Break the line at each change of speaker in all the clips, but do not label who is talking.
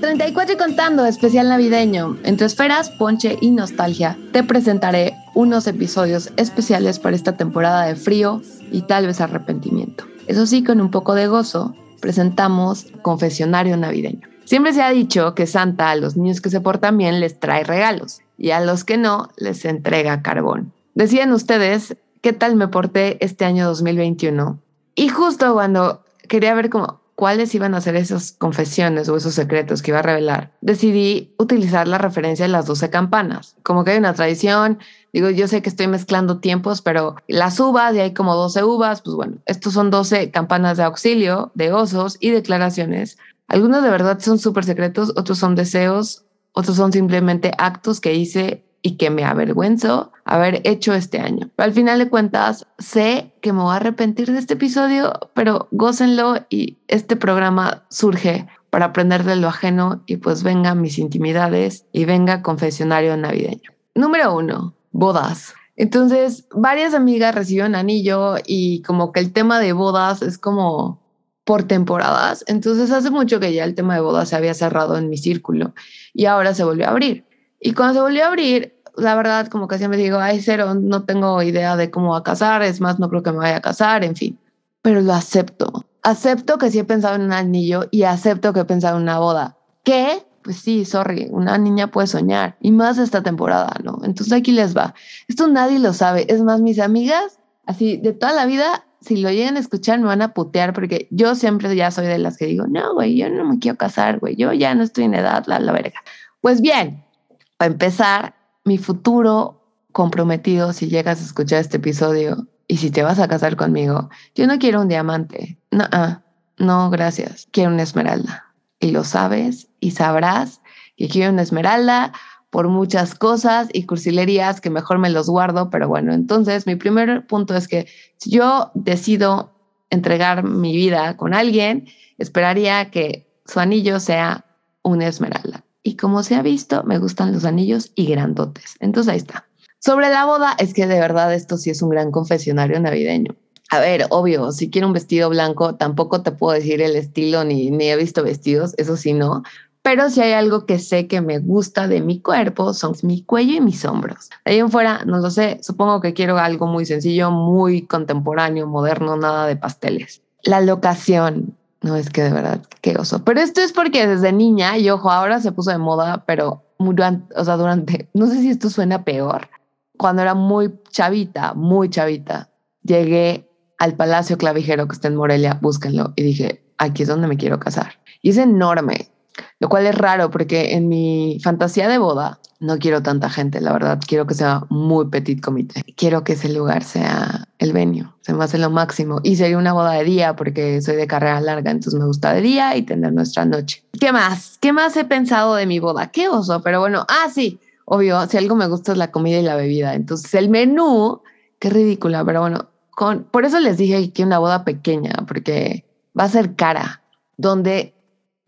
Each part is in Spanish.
34 y contando, especial navideño. Entre esferas, ponche y nostalgia, te presentaré unos episodios especiales para esta temporada de frío y tal vez arrepentimiento. Eso sí, con un poco de gozo, presentamos Confesionario Navideño. Siempre se ha dicho que Santa a los niños que se portan bien les trae regalos y a los que no les entrega carbón. Decían ustedes, ¿qué tal me porté este año 2021? Y justo cuando quería ver cómo cuáles iban a ser esas confesiones o esos secretos que iba a revelar, decidí utilizar la referencia de las 12 campanas. Como que hay una tradición, digo, yo sé que estoy mezclando tiempos, pero las uvas, y hay como 12 uvas, pues bueno, estos son 12 campanas de auxilio, de osos y declaraciones. Algunos de verdad son súper secretos, otros son deseos, otros son simplemente actos que hice y que me avergüenzo haber hecho este año. Pero al final de cuentas, sé que me voy a arrepentir de este episodio, pero gócenlo y este programa surge para aprender de lo ajeno y pues venga mis intimidades y venga confesionario navideño. Número uno, bodas. Entonces, varias amigas recibieron anillo y como que el tema de bodas es como por temporadas. Entonces, hace mucho que ya el tema de bodas se había cerrado en mi círculo y ahora se volvió a abrir. Y cuando se volvió a abrir, la verdad, como que siempre digo, ay, cero, no tengo idea de cómo va a casar, es más, no creo que me vaya a casar, en fin. Pero lo acepto. Acepto que sí he pensado en un anillo y acepto que he pensado en una boda. ¿Qué? Pues sí, sorry, una niña puede soñar y más esta temporada, ¿no? Entonces aquí les va. Esto nadie lo sabe. Es más, mis amigas, así de toda la vida, si lo llegan a escuchar me van a putear porque yo siempre ya soy de las que digo, no, güey, yo no me quiero casar, güey, yo ya no estoy en edad, la, la verga. Pues bien, para empezar, mi futuro comprometido, si llegas a escuchar este episodio y si te vas a casar conmigo, yo no quiero un diamante. No, ah, no, gracias. Quiero una esmeralda. Y lo sabes y sabrás que quiero una esmeralda por muchas cosas y cursilerías que mejor me los guardo, pero bueno, entonces mi primer punto es que si yo decido entregar mi vida con alguien, esperaría que su anillo sea una esmeralda. Y como se ha visto, me gustan los anillos y grandotes. Entonces ahí está. Sobre la boda, es que de verdad esto sí es un gran confesionario navideño. A ver, obvio, si quiero un vestido blanco, tampoco te puedo decir el estilo ni, ni he visto vestidos, eso sí no. Pero si hay algo que sé que me gusta de mi cuerpo, son mi cuello y mis hombros. ahí en fuera, no lo sé, supongo que quiero algo muy sencillo, muy contemporáneo, moderno, nada de pasteles. La locación, no, es que de verdad, qué oso. Pero esto es porque desde niña, y ojo, ahora se puso de moda, pero durante, o sea, durante, no sé si esto suena peor, cuando era muy chavita, muy chavita, llegué al Palacio Clavijero que está en Morelia, búsquenlo, y dije, aquí es donde me quiero casar. Y es enorme, lo cual es raro porque en mi fantasía de boda no quiero tanta gente, la verdad, quiero que sea muy petit comité. Quiero que ese lugar sea el venio, se me hace lo máximo. Y sería una boda de día porque soy de carrera larga, entonces me gusta de día y tener nuestra noche. ¿Qué más? ¿Qué más he pensado de mi boda? Qué oso, pero bueno, ah, sí, obvio, si algo me gusta es la comida y la bebida. Entonces el menú, qué ridícula, pero bueno, con, por eso les dije que una boda pequeña, porque va a ser cara, donde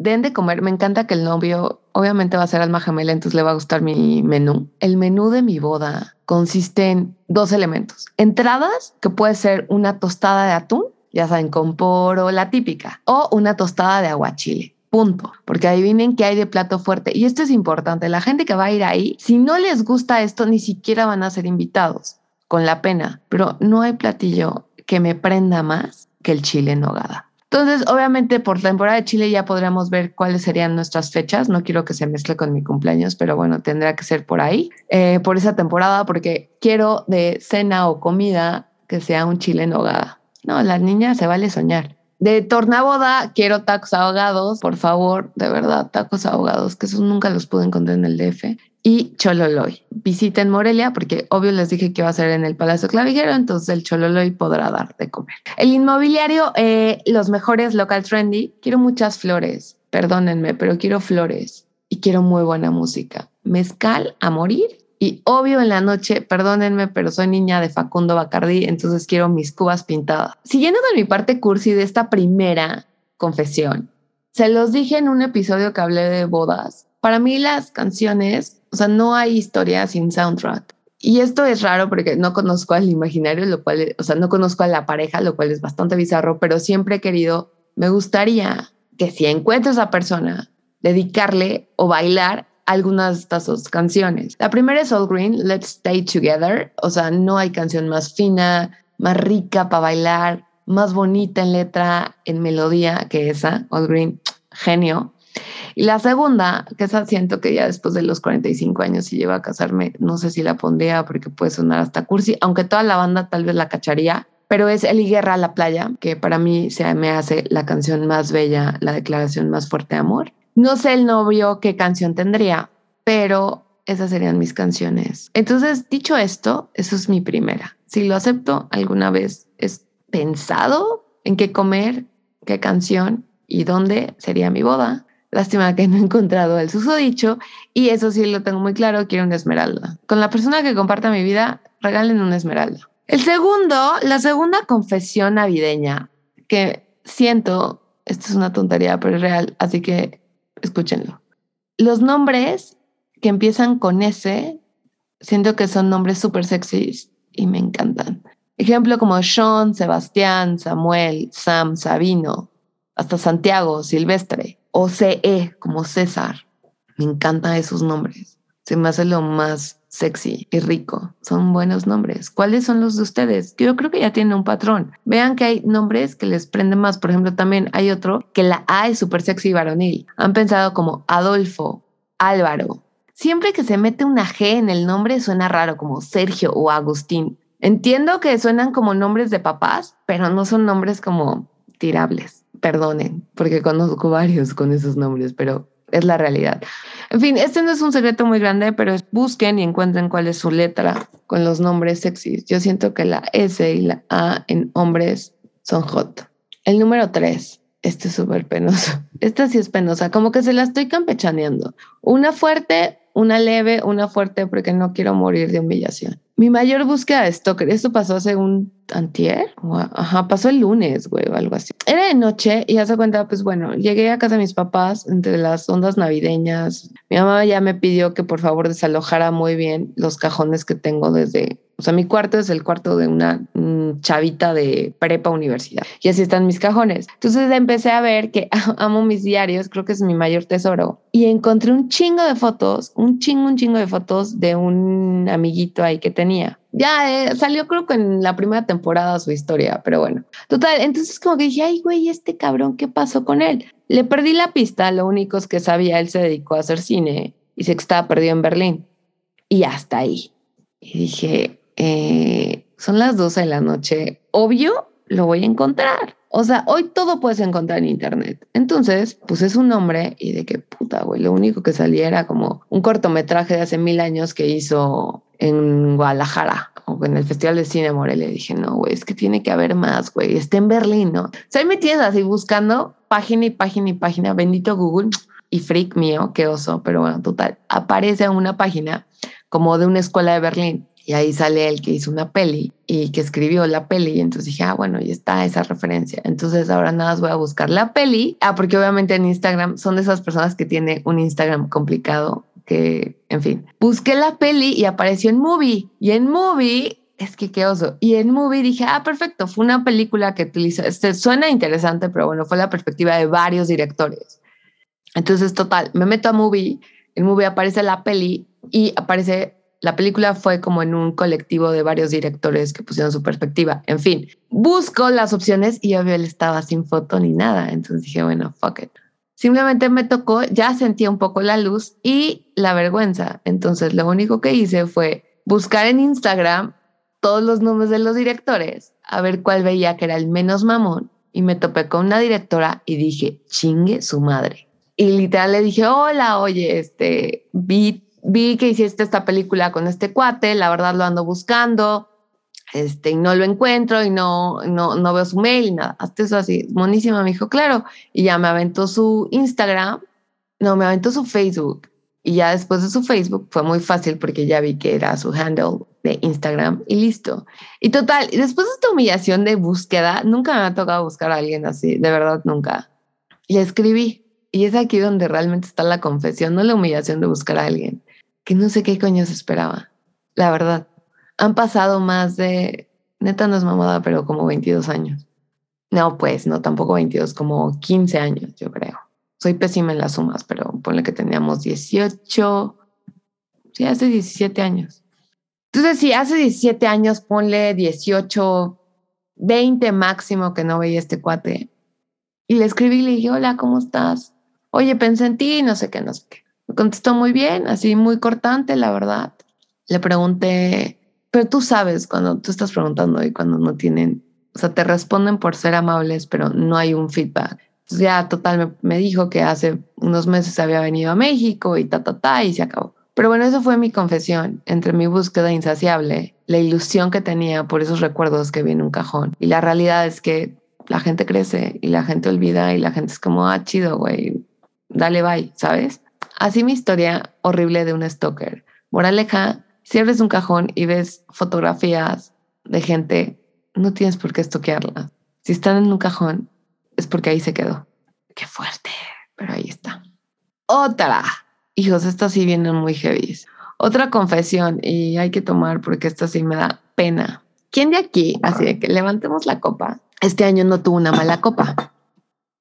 den de comer. Me encanta que el novio, obviamente va a ser alma gemela, entonces le va a gustar mi menú. El menú de mi boda consiste en dos elementos. Entradas, que puede ser una tostada de atún, ya saben, con poro, la típica, o una tostada de aguachile. Punto. Porque adivinen qué hay de plato fuerte. Y esto es importante. La gente que va a ir ahí, si no les gusta esto, ni siquiera van a ser invitados, con la pena. Pero no hay platillo que me prenda más que el chile en nogada. Entonces, obviamente, por temporada de Chile ya podríamos ver cuáles serían nuestras fechas. No quiero que se mezcle con mi cumpleaños, pero bueno, tendrá que ser por ahí, eh, por esa temporada, porque quiero de cena o comida que sea un chile en hogada. No, las niñas se vale soñar. De tornaboda, quiero tacos ahogados, por favor, de verdad, tacos ahogados, que esos nunca los pude encontrar en el DF y Chololoy. Visiten Morelia porque obvio les dije que iba a ser en el Palacio Clavijero, entonces el Chololoy podrá dar de comer. El inmobiliario, eh, los mejores local trendy. Quiero muchas flores, perdónenme, pero quiero flores y quiero muy buena música. Mezcal a morir. Y obvio en la noche, perdónenme, pero soy niña de Facundo Bacardí, entonces quiero mis cubas pintadas. Siguiendo con mi parte cursi de esta primera confesión, se los dije en un episodio que hablé de bodas. Para mí las canciones o sea, no hay historia sin soundtrack. Y esto es raro porque no conozco al imaginario, lo cual, o sea, no conozco a la pareja, lo cual es bastante bizarro, pero siempre he querido, me gustaría que si encuentro a esa persona, dedicarle o bailar algunas de estas dos canciones. La primera es All Green, Let's Stay Together. O sea, no hay canción más fina, más rica para bailar, más bonita en letra, en melodía que esa. All Green, genio. Y la segunda, que esa siento que ya después de los 45 años si llego a casarme, no sé si la pondría porque puede sonar hasta cursi, aunque toda la banda tal vez la cacharía, pero es Eli Guerra a la playa, que para mí se me hace la canción más bella, la declaración más fuerte de amor. No sé el novio qué canción tendría, pero esas serían mis canciones. Entonces, dicho esto, eso es mi primera. Si lo acepto, alguna vez es pensado en qué comer, qué canción y dónde sería mi boda. Lástima que no he encontrado el susodicho y eso sí lo tengo muy claro, quiero una esmeralda. Con la persona que comparta mi vida, regalen una esmeralda. El segundo, la segunda confesión navideña, que siento, esto es una tontería, pero es real, así que escúchenlo. Los nombres que empiezan con S, siento que son nombres súper sexys y me encantan. Ejemplo como Sean, Sebastián, Samuel, Sam, Sabino, hasta Santiago, Silvestre, o CE como César. Me encantan esos nombres. Se me hace lo más sexy y rico. Son buenos nombres. ¿Cuáles son los de ustedes? Yo creo que ya tienen un patrón. Vean que hay nombres que les prenden más. Por ejemplo, también hay otro que la A es súper sexy y varonil. Han pensado como Adolfo, Álvaro. Siempre que se mete una G en el nombre suena raro como Sergio o Agustín. Entiendo que suenan como nombres de papás, pero no son nombres como tirables. Perdonen, porque conozco varios con esos nombres, pero es la realidad. En fin, este no es un secreto muy grande, pero busquen y encuentren cuál es su letra con los nombres sexys. Yo siento que la S y la A en hombres son hot. El número tres, este es súper penoso. Esta sí es penosa, como que se la estoy campechaneando. Una fuerte, una leve, una fuerte porque no quiero morir de humillación. Mi mayor búsqueda de stalker, esto pasó hace un antier, ajá, pasó el lunes, güey, o algo así. Era de noche y hace cuenta, pues bueno, llegué a casa de mis papás entre las ondas navideñas. Mi mamá ya me pidió que por favor desalojara muy bien los cajones que tengo desde o sea, mi cuarto es el cuarto de una chavita de prepa universidad. Y así están mis cajones. Entonces empecé a ver que amo mis diarios, creo que es mi mayor tesoro. Y encontré un chingo de fotos, un chingo, un chingo de fotos de un amiguito ahí que tenía. Ya eh, salió creo que en la primera temporada su historia, pero bueno. Total, entonces como que dije, ay, güey, este cabrón, ¿qué pasó con él? Le perdí la pista, lo único es que sabía, él se dedicó a hacer cine y se estaba perdido en Berlín. Y hasta ahí. Y dije, eh, son las 12 de la noche, obvio, lo voy a encontrar. O sea, hoy todo puedes encontrar en internet. Entonces puse su nombre y de qué puta, güey. Lo único que salía era como un cortometraje de hace mil años que hizo en Guadalajara o en el Festival de Cine Morelia. Dije, no, güey, es que tiene que haber más, güey. Está en Berlín, ¿no? O sea, ahí me así buscando página y página y página. Bendito Google y freak mío, qué oso. Pero bueno, total, aparece una página como de una escuela de Berlín y ahí sale el que hizo una peli y que escribió la peli. Y entonces dije, ah, bueno, y está esa referencia. Entonces ahora nada más voy a buscar la peli. Ah, porque obviamente en Instagram son de esas personas que tienen un Instagram complicado que, en fin, busqué la peli y apareció en Movie. Y en Movie es que qué oso. Y en Movie dije, ah, perfecto, fue una película que utilizó, este, suena interesante, pero bueno, fue la perspectiva de varios directores. Entonces, total, me meto a Movie, en Movie aparece la peli y aparece la película fue como en un colectivo de varios directores que pusieron su perspectiva. En fin, busco las opciones y obvio él estaba sin foto ni nada. Entonces dije, bueno, fuck it. Simplemente me tocó, ya sentía un poco la luz y la vergüenza. Entonces lo único que hice fue buscar en Instagram todos los nombres de los directores, a ver cuál veía que era el menos mamón. Y me topé con una directora y dije, chingue su madre. Y literal le dije, hola, oye, este, vi vi que hiciste esta película con este cuate, la verdad lo ando buscando, este, y no lo encuentro y no, no, no veo su mail y nada. Hasta eso así, monísima, me dijo, claro. Y ya me aventó su Instagram, no, me aventó su Facebook. Y ya después de su Facebook fue muy fácil porque ya vi que era su handle de Instagram y listo. Y total, después de esta humillación de búsqueda, nunca me ha tocado buscar a alguien así, de verdad, nunca. Y escribí. Y es aquí donde realmente está la confesión, no la humillación de buscar a alguien que no sé qué coño se esperaba. La verdad, han pasado más de, neta no es mamada, pero como 22 años. No, pues, no, tampoco 22, como 15 años, yo creo. soy pésima en las sumas, pero ponle que teníamos 18, sí, hace 17 años. Entonces, si hace 17 años, ponle 18, 20 máximo que no veía este cuate. Y le escribí y le dije, hola, ¿cómo estás? Oye, pensé en ti, no sé qué, no sé qué. Me contestó muy bien, así muy cortante, la verdad. Le pregunté, pero tú sabes cuando tú estás preguntando y cuando no tienen, o sea, te responden por ser amables, pero no hay un feedback. Entonces ya total me, me dijo que hace unos meses había venido a México y ta, ta, ta, y se acabó. Pero bueno, eso fue mi confesión entre mi búsqueda insaciable, la ilusión que tenía por esos recuerdos que vi en un cajón. Y la realidad es que la gente crece y la gente olvida y la gente es como, ah, chido, güey, dale bye, ¿sabes? Así mi historia horrible de un stalker. Moraleja, si abres un cajón y ves fotografías de gente, no tienes por qué estoquearlas. Si están en un cajón, es porque ahí se quedó. Qué fuerte, pero ahí está. Otra. Hijos, estas sí vienen muy heavy. Otra confesión, y hay que tomar porque esta sí me da pena. ¿Quién de aquí, así de que levantemos la copa, este año no tuvo una mala copa?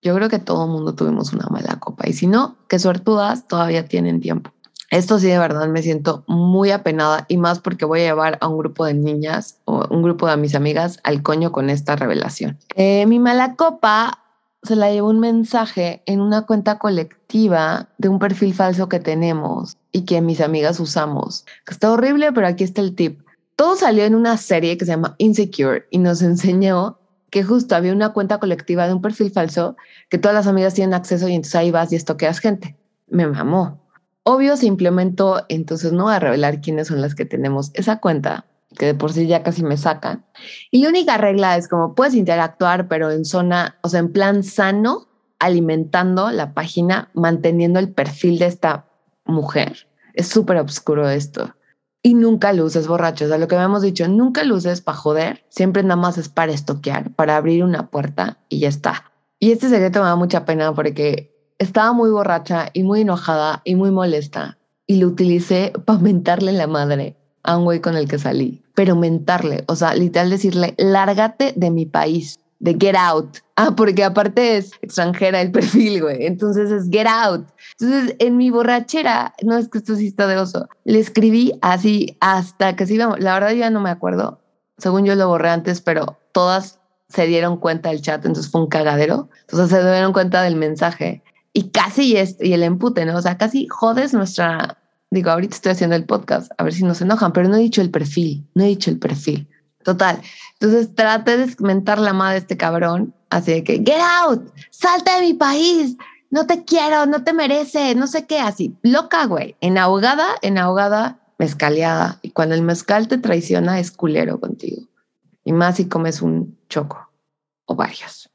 Yo creo que todo el mundo tuvimos una mala copa. Y si no, qué suertudas, todavía tienen tiempo. Esto sí, de verdad, me siento muy apenada y más porque voy a llevar a un grupo de niñas o un grupo de mis amigas al coño con esta revelación. Eh, mi mala copa se la llevó un mensaje en una cuenta colectiva de un perfil falso que tenemos y que mis amigas usamos. Está horrible, pero aquí está el tip. Todo salió en una serie que se llama Insecure y nos enseñó que justo había una cuenta colectiva de un perfil falso que todas las amigas tienen acceso y entonces ahí vas y estoqueas gente. Me mamó. Obvio se implementó, entonces no voy a revelar quiénes son las que tenemos esa cuenta, que de por sí ya casi me sacan. Y la única regla es como puedes interactuar, pero en zona, o sea, en plan sano, alimentando la página, manteniendo el perfil de esta mujer. Es súper oscuro esto. Y nunca luces borrachos. O sea, lo que habíamos dicho, nunca luces para joder, siempre nada más es para estoquear, para abrir una puerta y ya está. Y este secreto me da mucha pena porque estaba muy borracha y muy enojada y muy molesta y lo utilicé para mentarle la madre a un güey con el que salí. Pero mentarle, o sea, literal decirle, lárgate de mi país, de get out. Ah, porque aparte es extranjera el perfil, güey. Entonces es get out. Entonces, en mi borrachera, no es que esto sí está de oso, le escribí así hasta que se íbamos. La verdad, ya no me acuerdo. Según yo lo borré antes, pero todas se dieron cuenta del chat, entonces fue un cagadero. Entonces se dieron cuenta del mensaje y casi es, y el empute, ¿no? O sea, casi jodes nuestra. Digo, ahorita estoy haciendo el podcast, a ver si nos enojan, pero no he dicho el perfil, no he dicho el perfil. Total. Entonces traté de mentar la madre de este cabrón, así de que, get out, salta de mi país, no te quiero, no te merece, no sé qué, así, loca, güey, en ahogada, en ahogada, mezcaleada. Y cuando el mezcal te traiciona, es culero contigo. Y más si comes un choco o varios.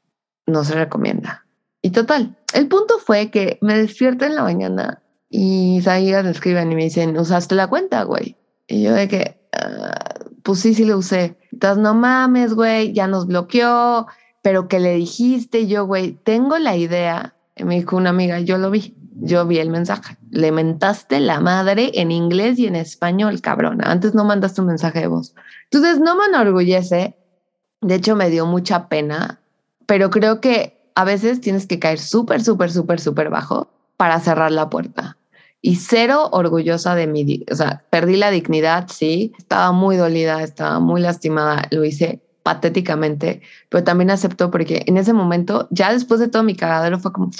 No se recomienda. Y total, el punto fue que me despierto en la mañana y mis amigas me escriben y me dicen, ¿usaste la cuenta, güey? Y yo de que, ah, pues sí, sí lo usé. Entonces, no mames, güey, ya nos bloqueó, pero que le dijiste? yo, güey, tengo la idea me dijo una amiga, yo lo vi, yo vi el mensaje. Le mentaste la madre en inglés y en español, cabrón. Antes no mandaste un mensaje de voz. Entonces, no me enorgullece. De hecho, me dio mucha pena, pero creo que a veces tienes que caer súper, súper, súper, súper bajo para cerrar la puerta. Y cero orgullosa de mi, o sea, perdí la dignidad, sí, estaba muy dolida, estaba muy lastimada, lo hice patéticamente, pero también aceptó porque en ese momento, ya después de todo mi cagadero, fue como,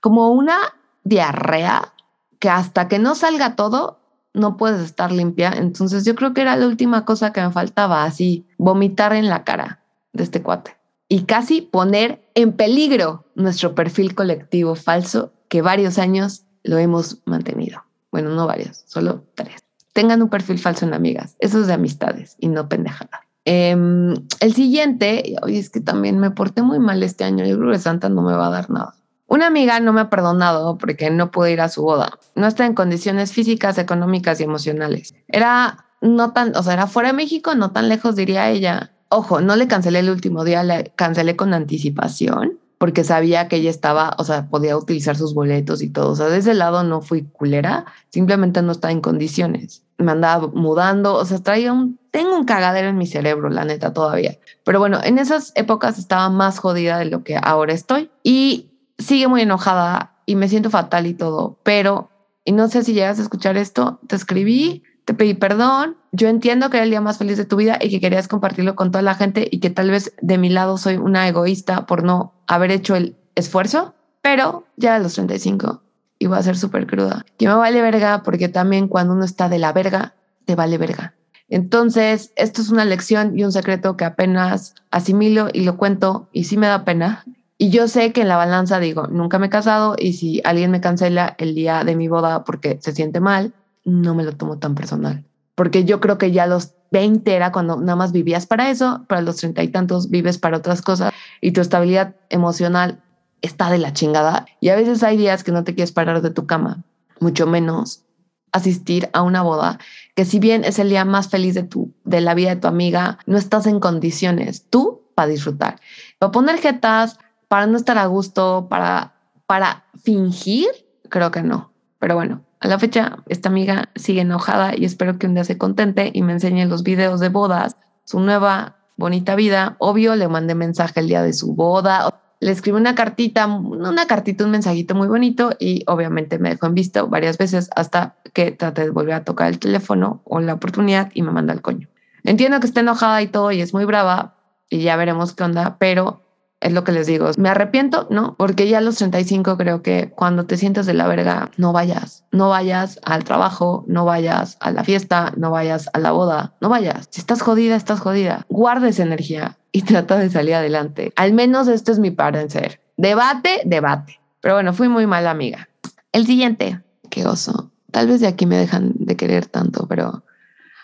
como una diarrea que hasta que no salga todo, no puedes estar limpia. Entonces yo creo que era la última cosa que me faltaba, así, vomitar en la cara de este cuate. Y casi poner en peligro nuestro perfil colectivo falso que varios años lo hemos mantenido. Bueno, no varios, solo tres. Tengan un perfil falso en amigas. Eso es de amistades y no pendejada. Em, el siguiente, oye, es que también me porté muy mal este año. Yo creo que Santa no me va a dar nada. Una amiga no me ha perdonado porque no pude ir a su boda. No está en condiciones físicas, económicas y emocionales. Era no tan, o sea, era fuera de México, no tan lejos, diría ella. Ojo, no le cancelé el último día, le cancelé con anticipación porque sabía que ella estaba, o sea, podía utilizar sus boletos y todo. O sea, de ese lado no fui culera, simplemente no estaba en condiciones. Me andaba mudando, o sea, traía un, tengo un cagadero en mi cerebro, la neta, todavía. Pero bueno, en esas épocas estaba más jodida de lo que ahora estoy. Y sigue muy enojada y me siento fatal y todo, pero, y no sé si llegas a escuchar esto, te escribí, te pedí perdón, yo entiendo que era el día más feliz de tu vida y que querías compartirlo con toda la gente y que tal vez de mi lado soy una egoísta por no haber hecho el esfuerzo, pero ya a los 35 y voy a ser súper cruda. Que me vale verga porque también cuando uno está de la verga, te vale verga. Entonces, esto es una lección y un secreto que apenas asimilo y lo cuento y sí me da pena. Y yo sé que en la balanza digo, nunca me he casado y si alguien me cancela el día de mi boda porque se siente mal, no me lo tomo tan personal. Porque yo creo que ya los 20 era cuando nada más vivías para eso, para los treinta y tantos vives para otras cosas y tu estabilidad emocional está de la chingada. Y a veces hay días que no te quieres parar de tu cama, mucho menos asistir a una boda, que si bien es el día más feliz de, tu, de la vida de tu amiga, no estás en condiciones tú para disfrutar. Para poner jetas, para no estar a gusto, para, para fingir, creo que no. Pero bueno, a la fecha, esta amiga sigue enojada y espero que un día se contente y me enseñe los videos de bodas, su nueva bonita vida. Obvio, le mandé mensaje el día de su boda. Le escribí una cartita, una cartita, un mensajito muy bonito y obviamente me dejó en visto varias veces hasta que traté de volver a tocar el teléfono o la oportunidad y me manda el coño. Entiendo que está enojada y todo y es muy brava y ya veremos qué onda, pero es lo que les digo. Me arrepiento, ¿no? Porque ya a los 35 creo que cuando te sientes de la verga, no vayas. No vayas al trabajo, no vayas a la fiesta, no vayas a la boda, no vayas. Si estás jodida, estás jodida. Guarda esa energía y trata de salir adelante. Al menos este es mi parecer. Debate, debate. Pero bueno, fui muy mala amiga. El siguiente. Qué oso. Tal vez de aquí me dejan de querer tanto, pero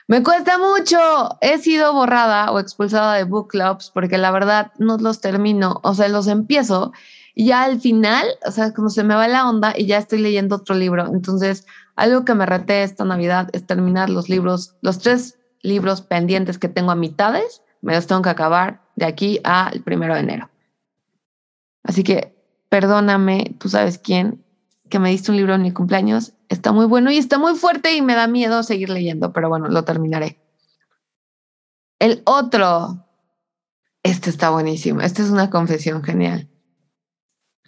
me cuesta mucho. He sido borrada o expulsada de book clubs porque la verdad no los termino. O sea, los empiezo y ya al final, o sea, como se me va la onda y ya estoy leyendo otro libro. Entonces, algo que me reté esta Navidad es terminar los libros, los tres libros pendientes que tengo a mitades, me los tengo que acabar de aquí al primero de enero. Así que perdóname, tú sabes quién, que me diste un libro en mi cumpleaños está muy bueno y está muy fuerte y me da miedo seguir leyendo, pero bueno, lo terminaré. El otro, este está buenísimo, esta es una confesión genial.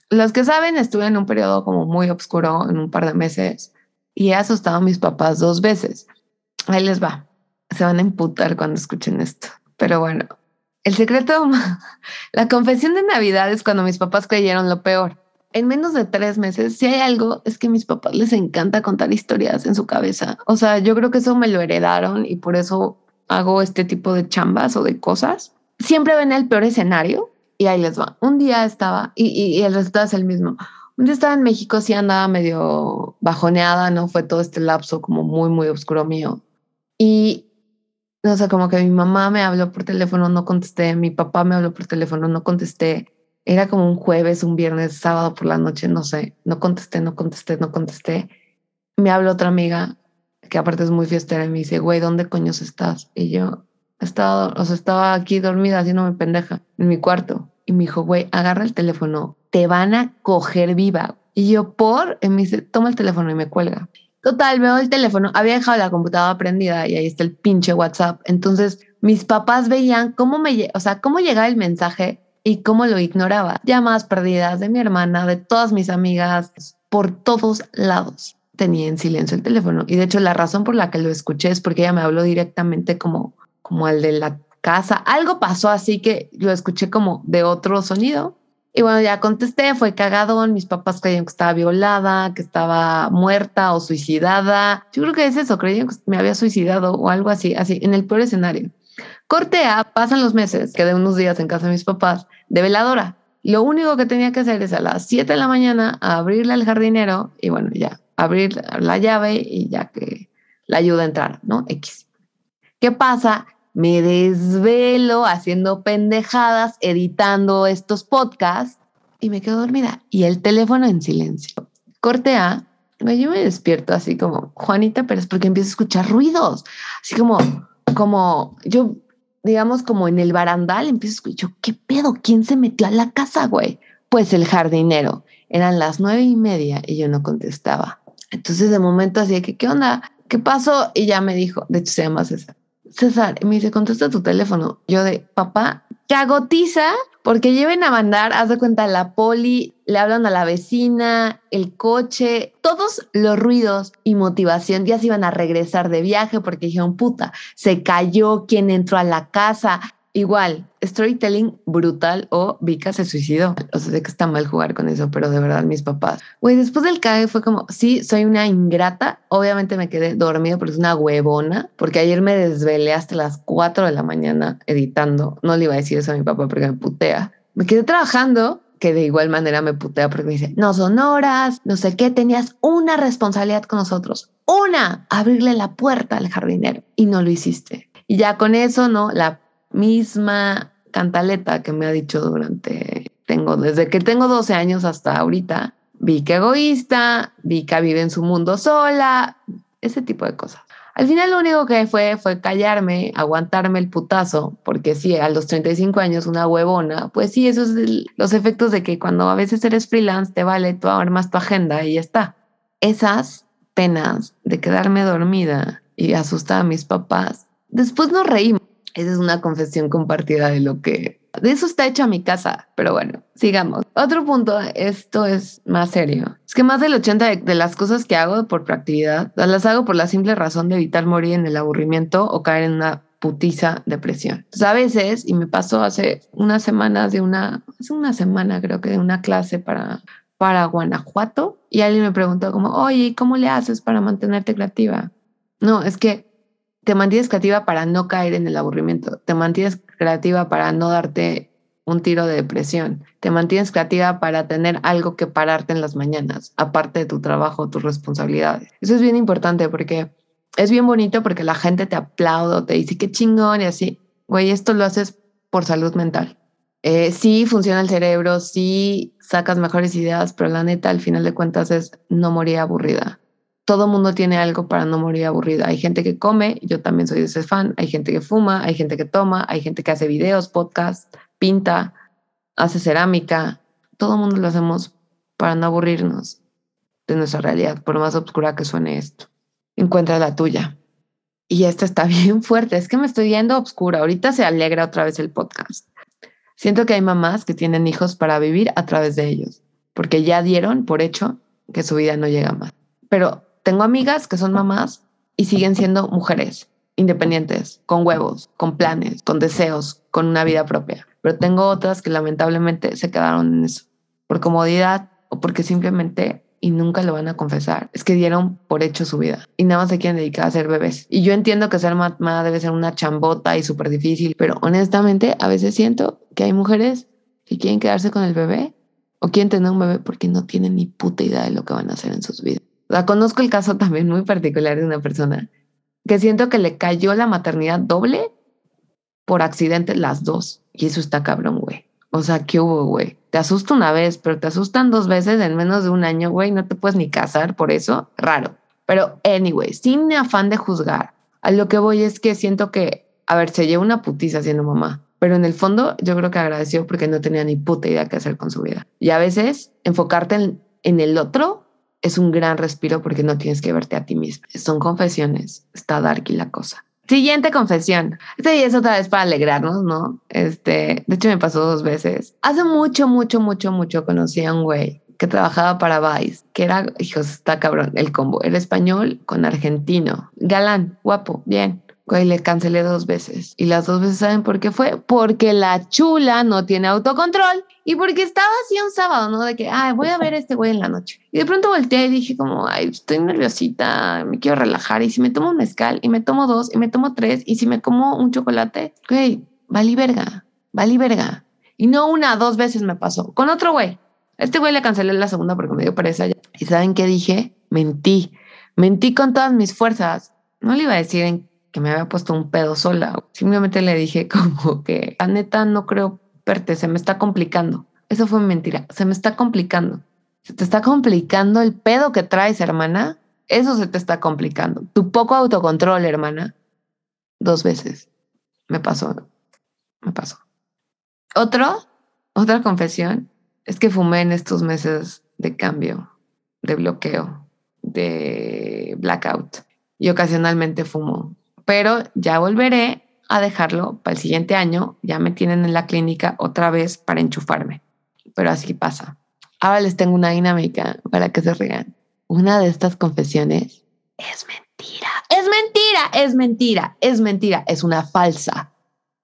Los que saben, estuve en un periodo como muy oscuro en un par de meses y he asustado a mis papás dos veces. Ahí les va. Se van a imputar cuando escuchen esto. Pero bueno, el secreto, la confesión de Navidad es cuando mis papás creyeron lo peor en menos de tres meses, si hay algo, es que mis papás les encanta contar historias en su cabeza. O sea, yo creo que eso me lo heredaron y por eso hago este tipo de chambas o de cosas. Siempre ven el peor escenario y ahí les va. Un día estaba, y, el resultado es el mismo. Un día estaba en México, sí andaba medio bajoneada, ¿no? Fue todo este lapso como muy, muy oscuro mío. Y, no sé, como que mi mamá me habló por teléfono, no contesté, mi papá me habló por teléfono, no contesté era como un jueves, un viernes, sábado por la noche, no sé. No contesté, no contesté, no contesté. Me habló otra amiga que aparte es muy fiestera y me dice, güey, ¿dónde coños estás? Y yo estaba, o sea, estaba aquí dormida haciéndome pendeja en mi cuarto. Y me dijo, güey, agarra el teléfono, te van a coger viva. Y yo, por, y me dice, toma el teléfono y me cuelga. Total, veo el teléfono, había dejado la computadora prendida y ahí está el pinche WhatsApp. Entonces, mis papás veían cómo me, o sea, cómo llegaba el mensaje y cómo lo ignoraba. Llamadas perdidas de mi hermana, de todas mis amigas, por todos lados. Tenía en silencio el teléfono y de hecho la razón por la que lo escuché es porque ella me habló directamente como, como al de la casa. Algo pasó así que lo escuché como de otro sonido. Y bueno, ya contesté, fue cagado. Mis papás creían que estaba violada, que estaba muerta o suicidada. Yo creo que es eso, creían que me había suicidado o algo así, así, en el peor escenario. Cortea, pasan los meses, quedé unos días en casa de mis papás de veladora. Lo único que tenía que hacer es a las 7 de la mañana abrirle al jardinero y bueno, ya, abrir la llave y ya que la ayuda a entrar, ¿no? X. ¿Qué pasa? Me desvelo haciendo pendejadas, editando estos podcasts y me quedo dormida. Y el teléfono en silencio. Cortea, yo me despierto así como, Juanita pero es porque empiezo a escuchar ruidos. Así como, como, yo digamos, como en el barandal, empiezo a escuchar, ¿qué pedo? ¿Quién se metió a la casa, güey? Pues el jardinero. Eran las nueve y media y yo no contestaba. Entonces, de momento, así que, ¿qué onda? ¿Qué pasó? Y ya me dijo, de hecho, se llama César. César, me dice, contesta tu teléfono. Yo de, papá, cagotiza, porque lleven a mandar, haz de cuenta, la poli, le hablan a la vecina, el coche, todos los ruidos y motivación ya se iban a regresar de viaje porque dijeron, puta, se cayó, quien entró a la casa, Igual, storytelling brutal o Vika se suicidó. O sea, sé que está mal jugar con eso, pero de verdad mis papás. Güey, después del cague fue como, sí, soy una ingrata. Obviamente me quedé dormido porque es una huevona, porque ayer me desvelé hasta las 4 de la mañana editando. No le iba a decir eso a mi papá porque me putea. Me quedé trabajando que de igual manera me putea porque me dice, no son horas, no sé qué, tenías una responsabilidad con nosotros, una, abrirle la puerta al jardinero y no lo hiciste. Y ya con eso, ¿no? La misma cantaleta que me ha dicho durante, tengo, desde que tengo 12 años hasta ahorita, vi que egoísta, vi que vive en su mundo sola, ese tipo de cosas. Al final lo único que fue fue callarme, aguantarme el putazo, porque sí, a los 35 años una huevona, pues sí, esos son los efectos de que cuando a veces eres freelance te vale, tú armas tu agenda y ya está. Esas penas de quedarme dormida y asustar a mis papás, después nos reímos esa es una confesión compartida de lo que... De eso está hecha mi casa, pero bueno, sigamos. Otro punto, esto es más serio. Es que más del 80 de, las cosas que hago por proactividad, las hago por la simple razón de evitar morir en el aburrimiento o caer en una putiza depresión. Entonces, a veces, y me pasó hace unas semanas de una, hace una semana creo que de una clase para, para Guanajuato, y alguien me preguntó como, oye, ¿cómo le haces para mantenerte creativa? No, es que te mantienes creativa para no caer en el aburrimiento, te mantienes creativa para no darte un tiro de depresión, te mantienes creativa para tener algo que pararte en las mañanas, aparte de tu trabajo, tus responsabilidades. Eso es bien importante porque es bien bonito porque la gente te aplaude, te dice qué chingón y así, güey, esto lo haces por salud mental. Eh, sí funciona el cerebro, sí sacas mejores ideas, pero la neta al final de cuentas es no morir aburrida todo mundo tiene algo para no morir aburrida. Hay gente que come, yo también soy de ese fan, hay gente que fuma, hay gente que toma, hay gente que hace videos, podcast, pinta, hace cerámica. Todo mundo lo hacemos para no aburrirnos de nuestra realidad, por más oscura que suene esto. Encuentra la tuya. Y esta está bien fuerte, es que me estoy yendo oscura. Ahorita se alegra otra vez el podcast. Siento que hay mamás que tienen hijos para vivir a través de ellos, porque ya dieron por hecho que su vida no llega más. Pero tengo amigas que son mamás y siguen siendo mujeres independientes, con huevos, con planes, con deseos, con una vida propia. Pero tengo otras que lamentablemente se quedaron en eso, por comodidad o porque simplemente, y nunca lo van a confesar, es que dieron por hecho su vida y nada más se quieren dedicar a ser bebés. Y yo entiendo que ser mamá debe ser una chambota y súper difícil, pero honestamente a veces siento que hay mujeres que quieren quedarse con el bebé o quieren tener un bebé porque no tienen ni puta idea de lo que van a hacer en sus vidas. La conozco el caso también muy particular de una persona que siento que le cayó la maternidad doble por accidente las dos. Y eso está cabrón, güey. O sea, ¿qué hubo, güey? Te asusta una vez, pero te asustan dos veces en menos de un año, güey. No te puedes ni casar por eso. Raro. Pero, anyway, sin afán de juzgar, a lo que voy es que siento que, a ver, se lleva una putiza siendo mamá. Pero en el fondo, yo creo que agradeció porque no tenía ni puta idea qué hacer con su vida. Y a veces, enfocarte en, en el otro es un gran respiro porque no tienes que verte a ti mismo. Son confesiones, está darky la cosa. Siguiente confesión. Esta ya es otra vez para alegrarnos, ¿no? Este, de hecho me pasó dos veces. Hace mucho, mucho, mucho, mucho conocí a un güey que trabajaba para Vice, que era, hijos, está cabrón, el combo. Era español con argentino. Galán, guapo, bien. Güey, le cancelé dos veces. Y las dos veces, ¿saben por qué fue? Porque la chula no tiene autocontrol y porque estaba así un sábado, ¿no? De que, ay, voy a ver a este güey en la noche. Y de pronto volteé y dije como, ay, estoy nerviosita, me quiero relajar. Y si me tomo un mezcal y me tomo dos y me tomo tres y si me como un chocolate, güey, valí verga, valí verga. Y no una, dos veces me pasó. Con otro güey. Este güey le cancelé la segunda porque me dio pereza. ¿Y saben qué dije? Mentí. Mentí con todas mis fuerzas. No le iba a decir en que me había puesto un pedo sola. Simplemente le dije como que, la neta, no creo verte, se me está complicando. Eso fue mentira, se me está complicando. Se te está complicando el pedo que traes, hermana. Eso se te está complicando. Tu poco autocontrol, hermana. Dos veces. Me pasó. Me pasó. Otro, otra confesión, es que fumé en estos meses de cambio, de bloqueo, de blackout. Y ocasionalmente fumo pero ya volveré a dejarlo para el siguiente año. Ya me tienen en la clínica otra vez para enchufarme. Pero así pasa. Ahora les tengo una dinámica para que se regan. Una de estas confesiones es mentira. Es mentira, es mentira, es mentira, es una falsa.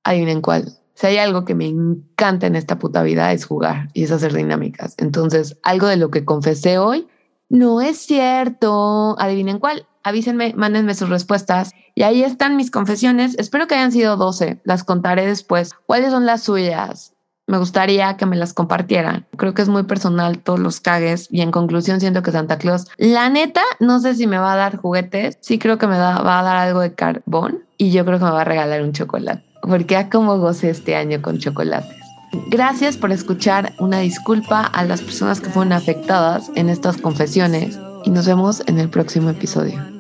Adivinen cuál. Si hay algo que me encanta en esta puta vida es jugar y es hacer dinámicas. Entonces, algo de lo que confesé hoy no es cierto. Adivinen cuál. Avísenme, mándenme sus respuestas. Y ahí están mis confesiones. Espero que hayan sido 12. Las contaré después. ¿Cuáles son las suyas? Me gustaría que me las compartieran. Creo que es muy personal todos los cagues y en conclusión siento que Santa Claus, la neta, no sé si me va a dar juguetes. Sí creo que me va a dar algo de carbón y yo creo que me va a regalar un chocolate porque a como gocé este año con chocolates. Gracias por escuchar. Una disculpa a las personas que fueron afectadas en estas confesiones y nos vemos en el próximo episodio.